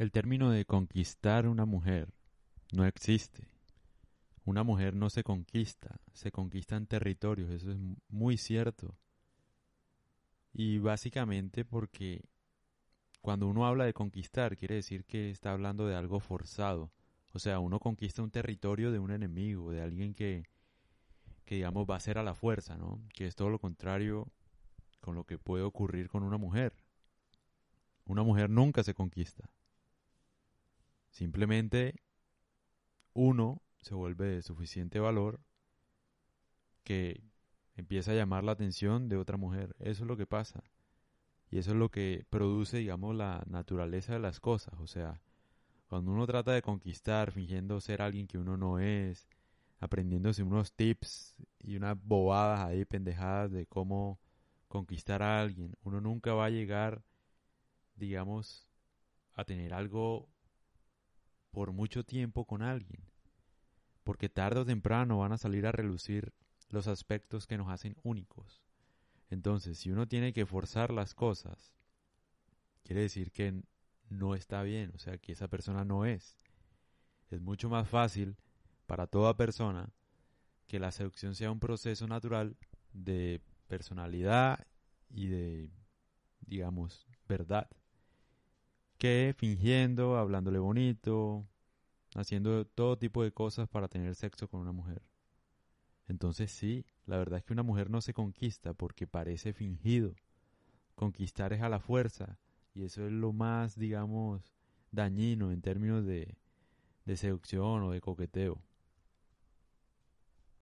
El término de conquistar una mujer no existe. Una mujer no se conquista, se conquistan territorios, eso es muy cierto. Y básicamente porque cuando uno habla de conquistar, quiere decir que está hablando de algo forzado. O sea, uno conquista un territorio de un enemigo, de alguien que, que digamos va a ser a la fuerza, ¿no? Que es todo lo contrario con lo que puede ocurrir con una mujer. Una mujer nunca se conquista. Simplemente uno se vuelve de suficiente valor que empieza a llamar la atención de otra mujer. Eso es lo que pasa. Y eso es lo que produce, digamos, la naturaleza de las cosas. O sea, cuando uno trata de conquistar fingiendo ser alguien que uno no es, aprendiéndose unos tips y unas bobadas ahí pendejadas de cómo conquistar a alguien, uno nunca va a llegar, digamos, a tener algo por mucho tiempo con alguien. Porque tarde o temprano van a salir a relucir los aspectos que nos hacen únicos. Entonces, si uno tiene que forzar las cosas, quiere decir que no está bien, o sea, que esa persona no es. Es mucho más fácil para toda persona que la seducción sea un proceso natural de personalidad y de, digamos, verdad, que fingiendo, hablándole bonito, haciendo todo tipo de cosas para tener sexo con una mujer. Entonces sí, la verdad es que una mujer no se conquista porque parece fingido. Conquistar es a la fuerza y eso es lo más, digamos, dañino en términos de, de seducción o de coqueteo.